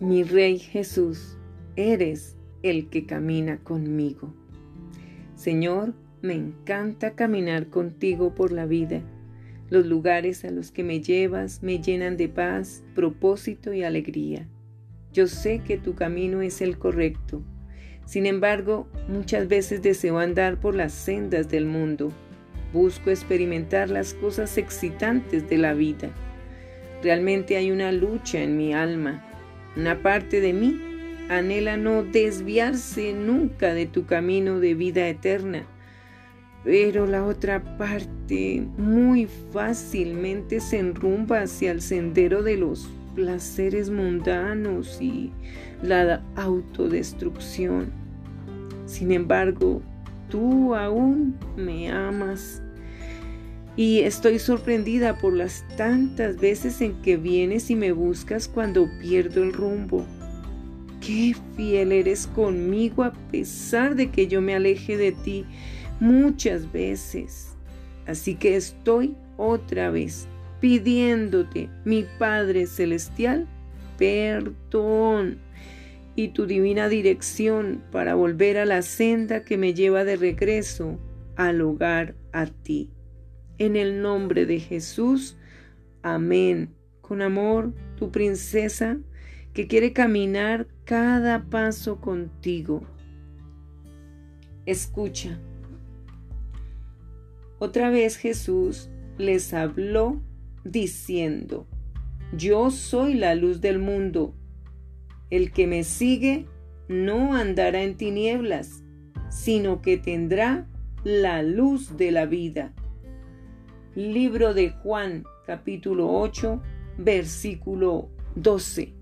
Mi Rey Jesús, eres el que camina conmigo. Señor, me encanta caminar contigo por la vida. Los lugares a los que me llevas me llenan de paz, propósito y alegría. Yo sé que tu camino es el correcto. Sin embargo, muchas veces deseo andar por las sendas del mundo. Busco experimentar las cosas excitantes de la vida. Realmente hay una lucha en mi alma una parte de mí anhela no desviarse nunca de tu camino de vida eterna, pero la otra parte muy fácilmente se enrumba hacia el sendero de los placeres mundanos y la autodestrucción. Sin embargo, tú aún me amas y estoy sorprendida por las tantas veces en que vienes y me buscas cuando pierdo el rumbo. Qué fiel eres conmigo a pesar de que yo me aleje de ti muchas veces. Así que estoy otra vez pidiéndote, mi Padre Celestial, perdón y tu divina dirección para volver a la senda que me lleva de regreso al hogar a ti. En el nombre de Jesús. Amén. Con amor, tu princesa que quiere caminar cada paso contigo. Escucha. Otra vez Jesús les habló diciendo, Yo soy la luz del mundo. El que me sigue no andará en tinieblas, sino que tendrá la luz de la vida. Libro de Juan, capítulo 8, versículo 12.